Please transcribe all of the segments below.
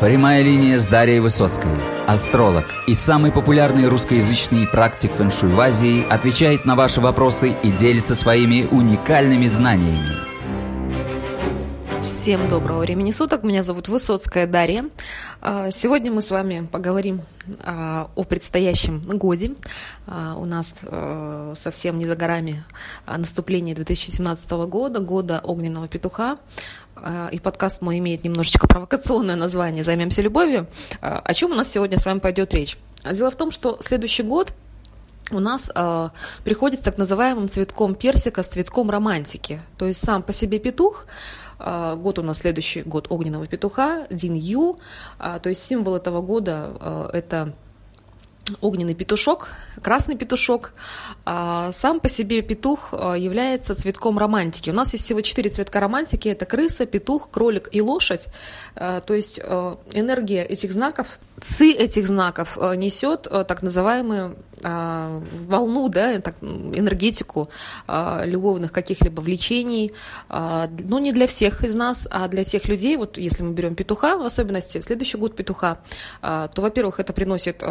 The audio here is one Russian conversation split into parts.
Прямая линия с Дарьей Высоцкой. Астролог и самый популярный русскоязычный практик фэншуй в Азии отвечает на ваши вопросы и делится своими уникальными знаниями. Всем доброго времени суток. Меня зовут Высоцкая Дарья. А, сегодня мы с вами поговорим а, о предстоящем годе. А, у нас совсем не за горами наступление 2017 года, года огненного петуха. А, и подкаст мой имеет немножечко провокационное название «Займемся любовью». А, о чем у нас сегодня с вами пойдет речь? Дело в том, что следующий год у нас э, приходит с так называемым цветком персика, с цветком романтики. То есть сам по себе петух, э, год у нас следующий год огненного петуха, Дин Ю, э, то есть символ этого года э, это огненный петушок, красный петушок. А, сам по себе петух а, является цветком романтики. У нас есть всего четыре цветка романтики. Это крыса, петух, кролик и лошадь. А, то есть энергия этих знаков, ци этих знаков несет так называемую волну, да, так, энергетику любовных каких-либо влечений. Но не для всех из нас, а для тех людей, вот если мы берем петуха, в особенности следующий год петуха, то, во-первых, это приносит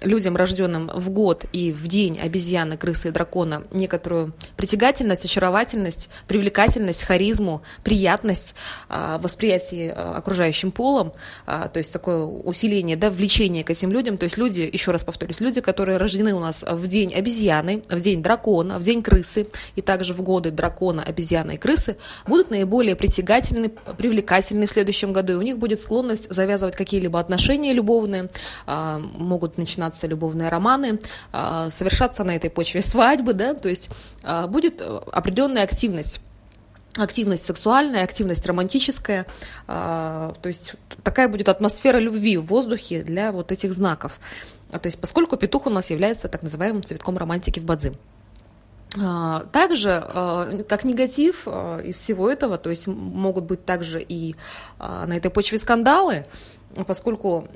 людям, рожденным в год и в день обезьяны, крысы и дракона некоторую притягательность, очаровательность, привлекательность, харизму, приятность а, восприятие а, окружающим полом, а, то есть такое усиление, да, влечение к этим людям. То есть люди, еще раз повторюсь, люди, которые рождены у нас в день обезьяны, в день дракона, в день крысы и также в годы дракона, обезьяны и крысы, будут наиболее притягательны, привлекательны в следующем году. И у них будет склонность завязывать какие-либо отношения любовные, могут начинаться любовные романы, а, совершаться на этой почве свадьбы, да, то есть а, будет определенная активность активность сексуальная, активность романтическая, а, то есть такая будет атмосфера любви в воздухе для вот этих знаков. То есть поскольку петух у нас является так называемым цветком романтики в Бадзи. Также, как негатив из всего этого, то есть могут быть также и на этой почве скандалы, поскольку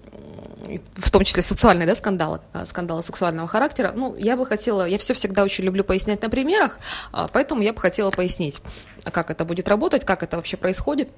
в том числе сексуальные да, скандалы, а, скандалы сексуального характера, ну, я бы хотела, я все всегда очень люблю пояснять на примерах, а, поэтому я бы хотела пояснить, как это будет работать, как это вообще происходит.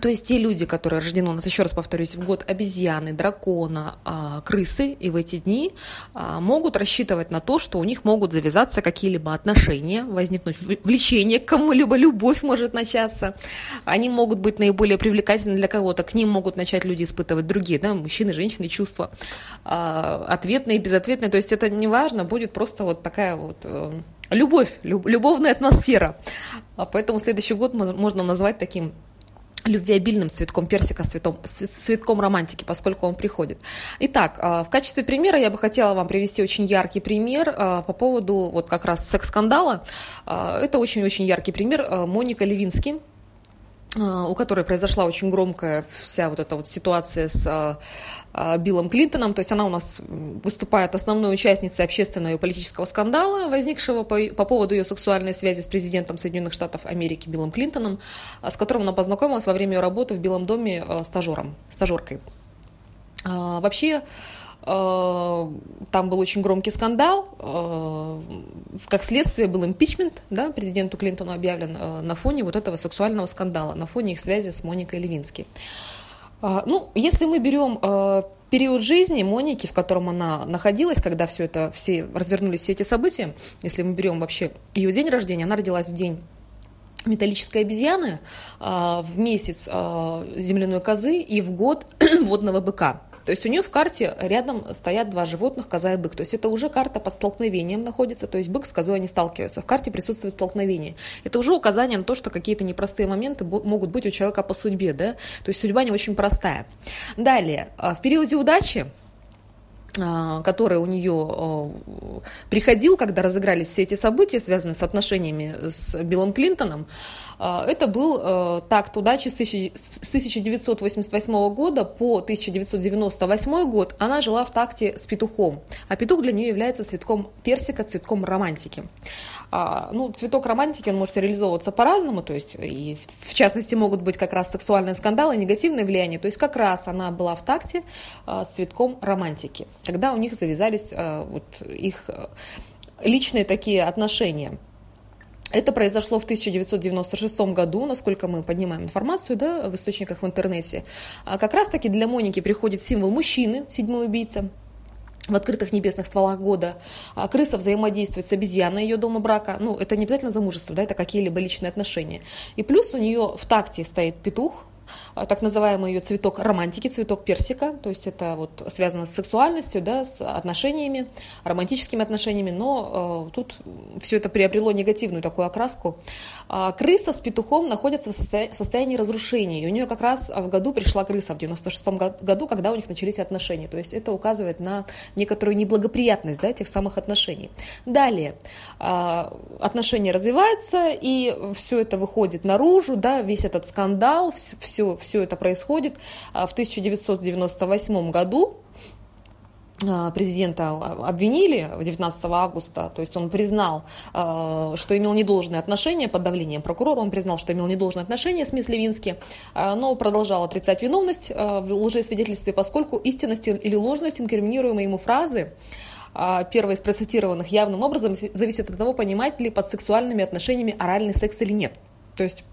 То есть те люди, которые рождены у нас, еще раз повторюсь, в год обезьяны, дракона, а, крысы, и в эти дни а, могут рассчитывать на то, что у них могут завязаться какие-либо отношения, возникнуть влечение к кому-либо, любовь может начаться. Они могут быть наиболее привлекательны для кого-то, к ним могут начать люди испытывать другие, да, мужчины, женщины, чувства, а, ответные, безответные. То есть это не важно, будет просто вот такая вот э, любовь, любовная атмосфера. Поэтому следующий год можно назвать таким любвеобильным цветком персика, цветом, цветком романтики, поскольку он приходит. Итак, а, в качестве примера я бы хотела вам привести очень яркий пример а, по поводу вот как раз секс-скандала. А, это очень-очень яркий пример. Моника Левинский, у которой произошла очень громкая вся вот эта вот ситуация с а, а, Биллом Клинтоном, то есть она у нас выступает основной участницей общественного и политического скандала, возникшего по, по поводу ее сексуальной связи с президентом Соединенных Штатов Америки Биллом Клинтоном, с которым она познакомилась во время ее работы в Белом доме стажером, стажеркой. Вообще, там был очень громкий скандал. Э, как следствие был импичмент, да, президенту Клинтону объявлен э, на фоне вот этого сексуального скандала, на фоне их связи с Моникой Левински. Ну, если мы берем период жизни Моники, в котором она находилась, когда все это, все развернулись все эти события, если мы берем вообще ее день рождения, она родилась в день металлической обезьяны, в месяц земляной козы и в год водного быка. То есть у нее в карте рядом стоят два животных, коза и бык. То есть это уже карта под столкновением находится, то есть бык с козой они сталкиваются. В карте присутствует столкновение. Это уже указание на то, что какие-то непростые моменты могут быть у человека по судьбе, да? То есть судьба не очень простая. Далее, а, в периоде удачи который у нее а, приходил, когда разыгрались все эти события, связанные с отношениями с Биллом Клинтоном, а, это был такт удачи с 1988 года по 1998 год. Она жила в такте с петухом, а петух для нее является цветком персика, цветком романтики. Ну, цветок романтики, он может реализовываться по-разному, то есть и в частности могут быть как раз сексуальные скандалы, негативное влияние, то есть как раз она была в такте с цветком романтики когда у них завязались э, вот их э, личные такие отношения. Это произошло в 1996 году, насколько мы поднимаем информацию да, в источниках в интернете. А как раз-таки для Моники приходит символ мужчины, седьмой убийца, в открытых небесных стволах года. А крыса взаимодействует с обезьяной ее дома брака. Ну, это не обязательно замужество, да, это какие-либо личные отношения. И плюс у нее в такте стоит петух, так называемый ее цветок романтики, цветок персика, то есть это вот связано с сексуальностью, да, с отношениями, романтическими отношениями, но э, тут все это приобрело негативную такую окраску. А крыса с петухом находятся в состоянии разрушения, и у нее как раз в году пришла крыса в 96 году, когда у них начались отношения, то есть это указывает на некоторую неблагоприятность да, этих самых отношений. Далее, э, отношения развиваются, и все это выходит наружу, да, весь этот скандал, все все, все это происходит. А, в 1998 году а, президента обвинили 19 августа, то есть он признал, а, что имел недолжное отношение под давлением прокурора, он признал, что имел недолжное отношение с мисс Левински, но продолжал отрицать виновность в лжесвидетельстве, поскольку истинность или ложность инкриминируемой ему фразы первой из процитированных явным образом зависит от того, понимать ли под сексуальными отношениями оральный секс или нет. То есть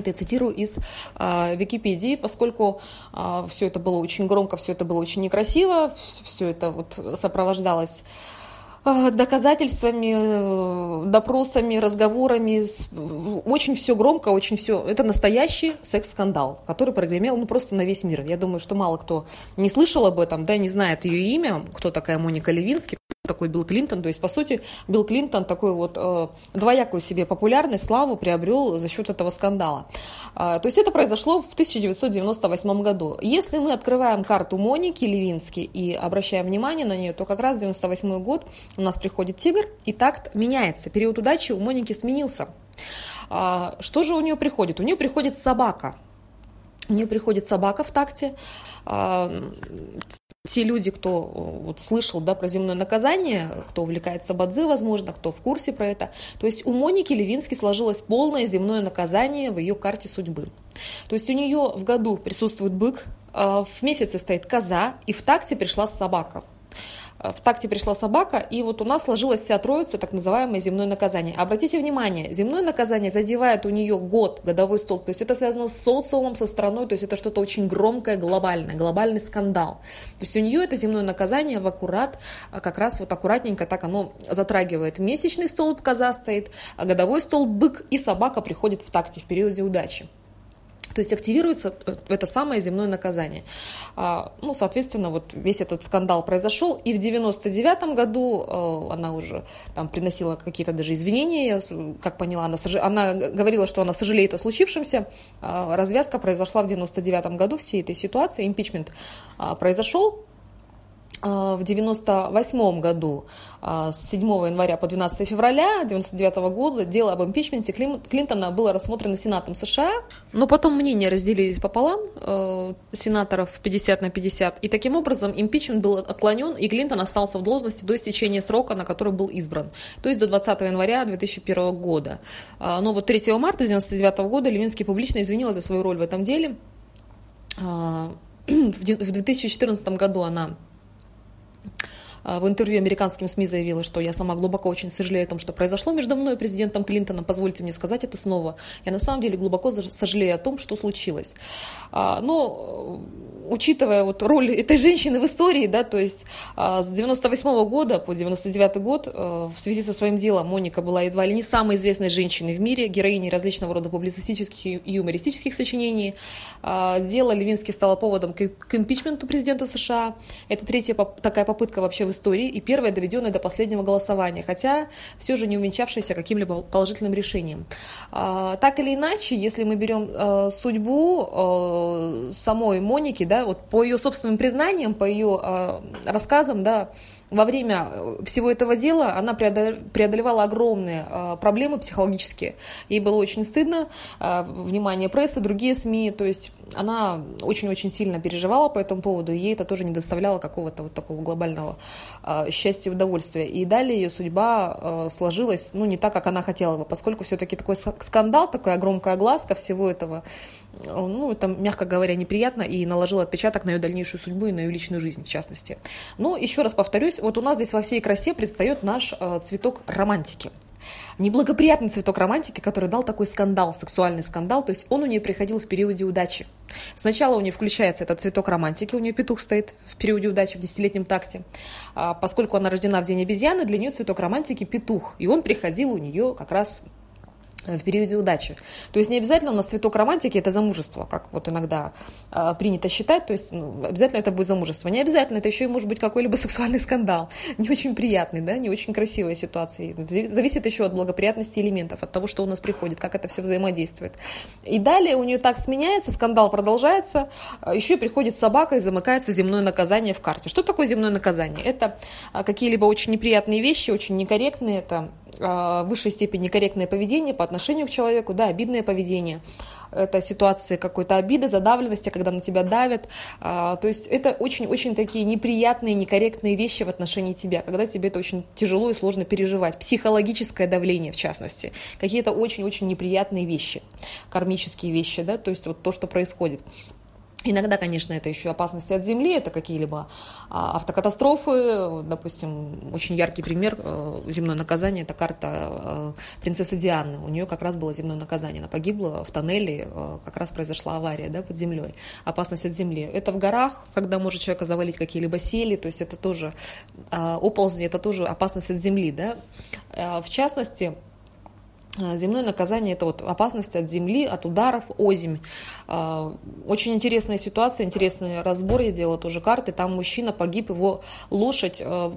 это я цитирую из э, Википедии, поскольку э, а, все это было очень громко, все это было очень некрасиво, все это вот сопровождалось а, доказательствами, э, допросами, разговорами. Очень все громко, очень все. Это настоящий секс-скандал, который прогремел ну, просто на весь мир. Я думаю, что мало кто не слышал об этом, да, не знает ее имя, кто такая Моника Левински такой Билл Клинтон. То есть, по сути, Билл Клинтон такой вот э, двоякую себе популярность, славу приобрел за счет этого скандала. Э, то есть, это произошло в 1998 году. Если мы открываем карту Моники Левински и обращаем внимание на нее, то как раз 98 год у нас приходит тигр, и такт меняется. Период удачи у Моники сменился. Э, что же у нее приходит? У нее приходит собака. У нее приходит собака в такте. А, те люди, кто вот, слышал да, про земное наказание, кто увлекается бадзи, возможно, кто в курсе про это, то есть у Моники Левински сложилось полное земное наказание в ее карте судьбы. То есть у нее в году присутствует бык, а, в месяце стоит коза, и в такте пришла собака. Э, в такте пришла собака, и вот у нас сложилась вся троица, так называемое земное наказание. Обратите внимание, земное наказание задевает у нее год, годовой столб, то есть это связано с социумом, со страной, то есть это что-то очень громкое, глобальное, глобальный скандал. То есть у нее это земное наказание в аккурат, э, как раз вот аккуратненько так оно затрагивает. Месячный столб коза стоит, а годовой столб бык и собака приходит в такте в периоде удачи. То есть активируется это самое земное наказание. А, ну, соответственно, вот весь этот скандал произошел, и в 99 году э, она уже там приносила какие-то даже извинения, я, как поняла, она, сож... она говорила, что она сожалеет о случившемся. А, развязка произошла в 99 году всей этой ситуации, импичмент а, произошел, в 1998 году а, с 7 января по 12 февраля 1999 года дело об импичменте Клинтона было рассмотрено Сенатом США, но потом мнения разделились пополам, э, сенаторов 50 на 50, и таким образом импичмент был отклонен, и Клинтон остался в должности до истечения срока, на который был избран, то есть до 20 января 2001 года. А, но вот 3 марта 1999 года Левинский публично извинилась за свою роль в этом деле. В 2014 году она а, в интервью американским СМИ заявила, что я сама глубоко очень сожалею о том, что произошло между мной и президентом Клинтоном. Позвольте мне сказать это снова. Я на самом деле глубоко сожалею о том, что случилось. А, но учитывая вот роль этой женщины в истории, да, то есть а, с 98 -го года по 99 год в связи со своим делом Моника была едва ли не самой известной женщиной в мире, героиней различного рода публицистических и юмористических сочинений. Дело Левински стало поводом к импичменту президента США. Это третья такая попытка вообще в истории и первая доведенная до последнего голосования, хотя все же не увенчавшаяся каким-либо положительным решением. А, так или иначе, если мы берем а, судьбу а, самой Моники, да, вот по ее собственным признаниям, по ее рассказам, да, во время э, всего этого дела она преодолевала огромные э, проблемы психологические. Ей было очень стыдно, э, внимание прессы, другие СМИ, то есть она очень-очень сильно переживала по этому поводу, и ей это тоже не доставляло какого-то вот такого глобального счастья и удовольствия. И далее ее судьба сложилась, ну, не так, как она хотела бы, поскольку все-таки такой скандал, такая громкая огласка всего этого, ну, это, мягко говоря, неприятно и наложило отпечаток на ее дальнейшую судьбу и на ее личную жизнь, в частности. Но, еще раз повторюсь, вот у нас здесь во всей красе предстает наш э, цветок романтики. Неблагоприятный цветок романтики, который дал такой скандал, сексуальный скандал, то есть он у нее приходил в периоде удачи. Сначала у нее включается этот цветок романтики, у нее петух стоит в периоде удачи в десятилетнем такте. А поскольку она рождена в день обезьяны, для нее цветок романтики петух, и он приходил у нее как раз в периоде удачи. То есть не обязательно у нас цветок романтики это замужество, как вот иногда э, принято считать, то есть ну, обязательно это будет замужество. Не обязательно, это еще и может быть какой-либо сексуальный скандал, не очень приятный, да, не очень красивая ситуация. Зависит еще от благоприятности элементов, от того, что у нас приходит, как это все взаимодействует. И далее у нее так сменяется, скандал продолжается, а, еще приходит собака и замыкается земное наказание в карте. Что такое земное наказание? Это а, какие-либо очень неприятные вещи, очень некорректные, это в высшей степени корректное поведение по отношению к человеку, да, обидное поведение. Это ситуации какой-то обиды, задавленности, когда на тебя давят. А, то есть это очень-очень такие неприятные, некорректные вещи в отношении тебя, когда тебе это очень тяжело и сложно переживать. Психологическое давление, в частности. Какие-то очень-очень неприятные вещи, кармические вещи, да, то есть вот то, что происходит. Иногда, конечно, это еще опасности от земли, это какие-либо а, автокатастрофы. Допустим, очень яркий пример э, земное наказание – это карта э, принцессы Дианы. У нее как раз было земное наказание. Она погибла в тоннеле, э, как раз произошла авария да, под землей. Опасность от земли. Это в горах, когда может человека завалить какие-либо сели, то есть это тоже оползни, это тоже опасность от земли. Да? В частности, земное наказание – это вот опасность от земли, от ударов, озимь. Э, очень интересная ситуация, интересный разбор. Я делала тоже карты. Там мужчина погиб, его лошадь э,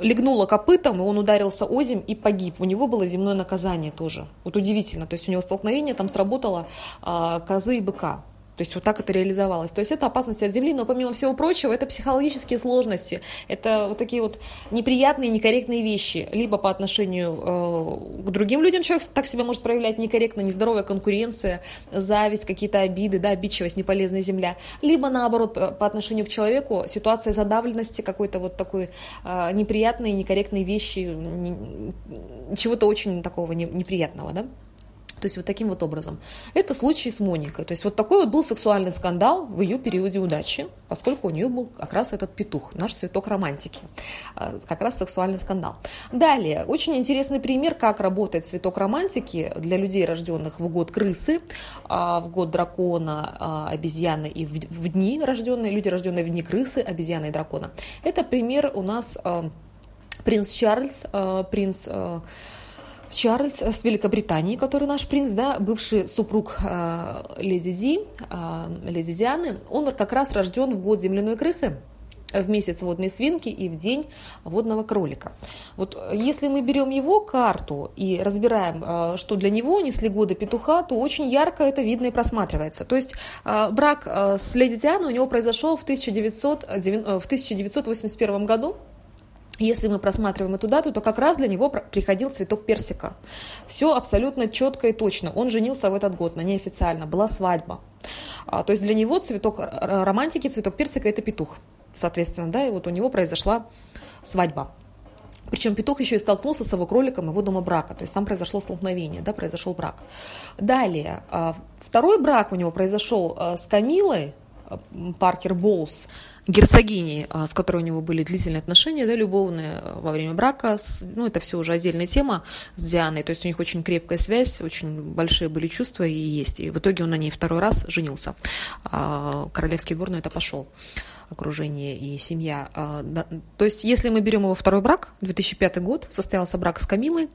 легнула копытом, и он ударился озимь и погиб. У него было земное наказание тоже. Вот удивительно. То есть у него столкновение там сработало козы и быка. То есть вот так это реализовалось. То есть это опасность от земли, но помимо всего прочего, это психологические сложности. Это вот такие вот неприятные, некорректные вещи. Либо по отношению э, к другим людям человек так себя может проявлять некорректно, нездоровая конкуренция, зависть, какие-то обиды, да, обидчивость, неполезная земля. Либо наоборот, по отношению к человеку ситуация задавленности, какой-то вот такой э, неприятные, некорректные вещи, не, чего-то очень такого не, неприятного, да. То есть вот таким вот образом. Это случай с Моникой. То есть вот такой вот был сексуальный скандал в ее периоде удачи, поскольку у нее был как раз этот петух, наш цветок романтики. А, как раз сексуальный скандал. Далее, очень интересный пример, как работает цветок романтики для людей, рожденных в год крысы, а, в год дракона, а, обезьяны и в дни рожденные, люди, рожденные в дни крысы, обезьяны и дракона. Это пример у нас принц Чарльз, принц Чарльз с Великобритании, который наш принц, да, бывший супруг э, леди Ди, э, леди Дианы, он как раз рожден в год земляной крысы в месяц водной свинки и в день водного кролика. Вот если мы берем его карту и разбираем, э, что для него несли годы петуха, то очень ярко это видно и просматривается. То есть э, брак э, с леди Дианой у него произошел в, 1900, в 1981 году, если мы просматриваем эту дату, то как раз для него приходил цветок персика. Все абсолютно четко и точно. Он женился в этот год, на неофициально, была свадьба. А, то есть для него цветок романтики, цветок персика – это петух. Соответственно, да, и вот у него произошла свадьба. Причем петух еще и столкнулся с его кроликом его дома брака. То есть там произошло столкновение, да, произошел брак. Далее, а, второй брак у него произошел а, с Камилой, Паркер Болс, герцогини, а, с которой у него были длительные отношения, да, любовные а, во время брака. Ну, это все уже отдельная тема с Дианой. То есть у них очень крепкая связь, очень большие были чувства и есть. И в итоге он на ней второй раз женился. А, королевский двор на это пошел окружение и семья. То есть, если мы берем его второй брак, 2005 год, состоялся брак с Камилой,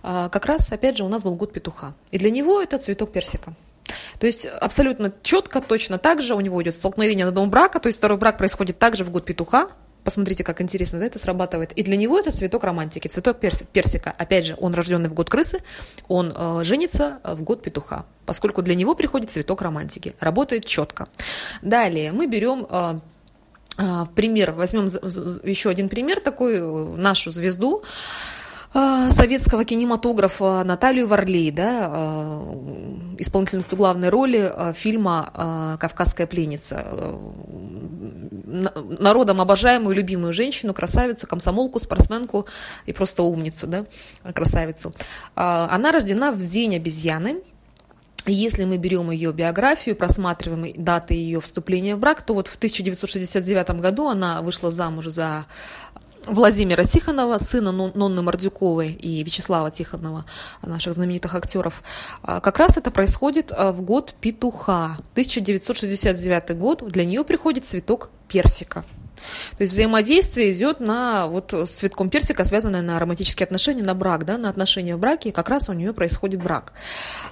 как раз, опять же, у нас был год петуха. И для него это цветок персика. То есть абсолютно четко, точно так же у него идет столкновение на дом брака, то есть второй брак происходит также в год петуха, Посмотрите, как интересно да, это срабатывает. И для него это цветок романтики, цветок персика. Опять же, он рожденный в год крысы, он э, женится в год петуха, поскольку для него приходит цветок романтики. Работает четко. Далее мы берем э, э, пример, возьмем еще один пример, такой э, нашу звезду. Советского кинематографа Наталью Варлей, да, а, исполнительницу главной роли а, фильма «Кавказская пленница». Народом обожаемую, любимую женщину, красавицу, комсомолку, спортсменку и просто умницу, да, красавицу. Она рождена в день обезьяны, если мы берем ее биографию, просматриваем даты ее вступления в брак, то вот в 1969 году она вышла замуж за Владимира Тихонова, сына Нонны Мордюковой и Вячеслава Тихонова, наших знаменитых актеров. А, как раз это происходит а, в год петуха. 1969 год. Для нее приходит цветок персика. То есть взаимодействие идет на вот с цветком персика, связанное на романтические отношения, на брак, да, на отношения в браке, и как раз у нее происходит брак.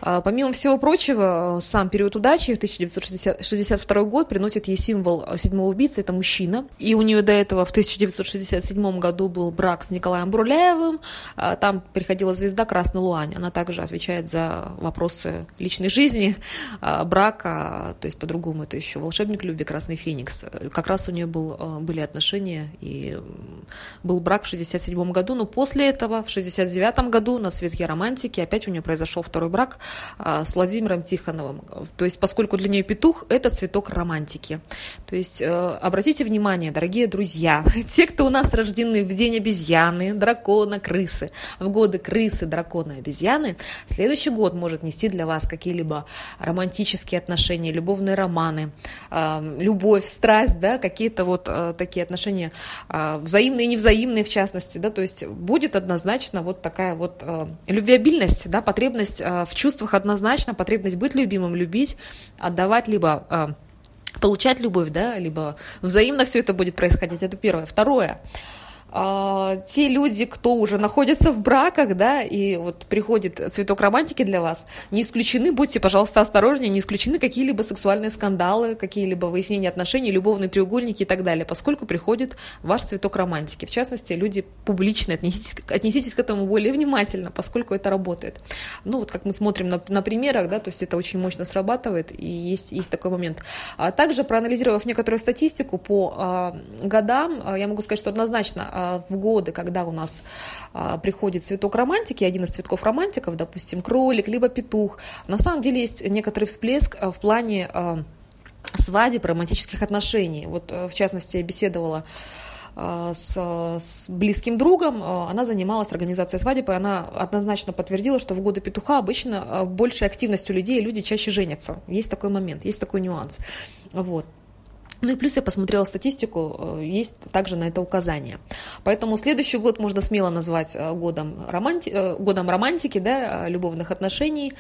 А, помимо всего прочего, сам период удачи в 1962 год приносит ей символ седьмого убийцы, это мужчина. И у нее до этого в 1967 году был брак с Николаем Бурляевым, а, там приходила звезда Красный Луань, она также отвечает за вопросы личной жизни, а, брака, то есть по-другому это еще волшебник любви Красный Феникс. Как раз у нее был были отношения, и был брак в 67 году, но после этого, в 69 году, на цветке романтики, опять у нее произошел второй брак а, с Владимиром Тихоновым. То есть, поскольку для нее петух – это цветок романтики. То есть, э, обратите внимание, дорогие друзья, те, кто у нас рождены в день обезьяны, дракона, крысы, в годы крысы, дракона, обезьяны, следующий год может нести для вас какие-либо романтические отношения, любовные романы, э, любовь, страсть, да, какие-то вот э, такие отношения а, взаимные и невзаимные в частности, да, то есть будет однозначно вот такая вот а, любвеобильность, да, потребность а, в чувствах однозначно, потребность быть любимым, любить, отдавать либо получать любовь, да, либо взаимно все это будет происходить, это первое. Второе, а, те люди, кто уже находится в браках, да, и вот приходит цветок романтики для вас, не исключены, будьте, пожалуйста, осторожнее, не исключены какие-либо сексуальные скандалы, какие-либо выяснения отношений, любовные треугольники и так далее, поскольку приходит ваш цветок романтики. В частности, люди публичные, отнеситесь, отнеситесь к этому более внимательно, поскольку это работает. Ну, вот как мы смотрим на, на примерах, да, то есть это очень мощно срабатывает, и есть, есть такой момент. А также, проанализировав некоторую статистику по а, годам, а, я могу сказать, что однозначно а, в годы, когда у нас а, приходит цветок романтики, один из цветков романтиков, допустим, кролик, либо петух, на самом деле есть некоторый всплеск а, в плане свадеб, романтических отношений. Вот, в частности, я беседовала с, с близким другом, она занималась организацией свадеб, и она однозначно подтвердила, что в годы петуха обычно большая активность у людей, люди чаще женятся. Есть такой момент, есть такой нюанс. Вот. Ну и плюс я посмотрела статистику, э, есть также на это указание. Поэтому следующий год можно смело назвать э, годом, романти... Э, годом романтики, да, любовных отношений.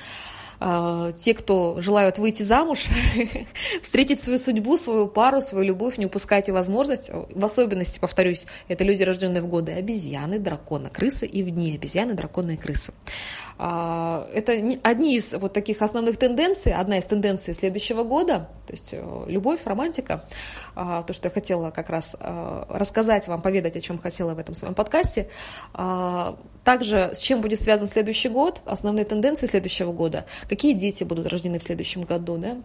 А, те, кто желают выйти замуж, встретить свою судьбу, свою пару, свою любовь, не упускайте возможность. В особенности, повторюсь, это люди, рожденные в годы обезьяны, дракона, крысы и в дни обезьяны, дракона и крысы. А, это одни из вот таких основных тенденций, одна из тенденций следующего года, то есть э, любовь, романтика, а, то, что я хотела как раз рассказать вам, поведать, о чем хотела в этом своем подкасте. Также с чем будет связан следующий год, основные тенденции следующего года, какие дети будут рождены в следующем году, да,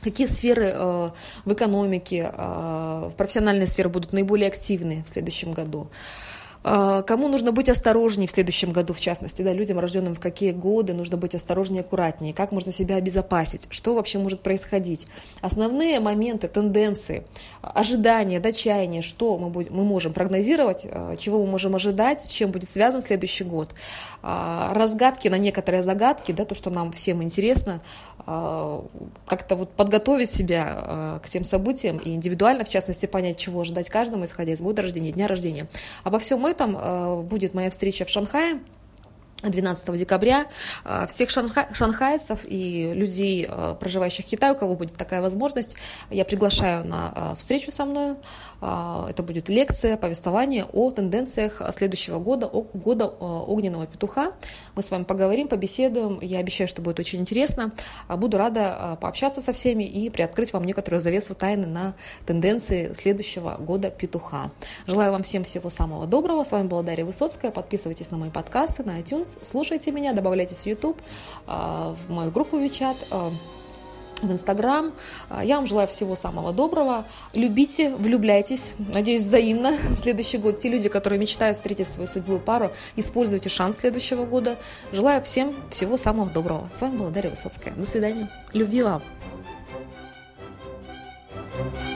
какие сферы э, в экономике, э, в профессиональной сфере будут наиболее активны в следующем году. Кому нужно быть осторожнее в следующем году, в частности, да, людям, рожденным в какие годы, нужно быть осторожнее, аккуратнее, как можно себя обезопасить, что вообще может происходить. Основные моменты, тенденции, ожидания, да, чаяния, что мы, будем, мы можем прогнозировать, а, чего мы можем ожидать, с чем будет связан следующий год. А, разгадки на некоторые загадки, да, то, что нам всем интересно, как-то вот подготовить себя к тем событиям и индивидуально, в частности, понять, чего ожидать каждому, исходя из года рождения, дня рождения. Обо всем этом э, будет моя встреча в Шанхае. 12 декабря э, всех шанхай, шанхайцев и людей, э, проживающих в Китае, у кого будет такая возможность, я приглашаю на встречу со мной. Это будет лекция, повествование о тенденциях следующего года, о года огненного петуха. Мы с вами поговорим, побеседуем. Я обещаю, что будет очень интересно. Буду рада пообщаться со всеми и приоткрыть вам некоторую завесу тайны на тенденции следующего года петуха. Желаю вам всем всего самого доброго. С вами была Дарья Высоцкая. Подписывайтесь на мои подкасты на iTunes, слушайте меня, добавляйтесь в YouTube, в мою группу WeChat в Инстаграм. Я вам желаю всего самого доброго. Любите, влюбляйтесь. Надеюсь, взаимно. Следующий год те люди, которые мечтают встретить свою судьбу пару, используйте шанс следующего года. Желаю всем всего самого доброго. С вами была Дарья Высоцкая. До свидания. Любви вам. thank you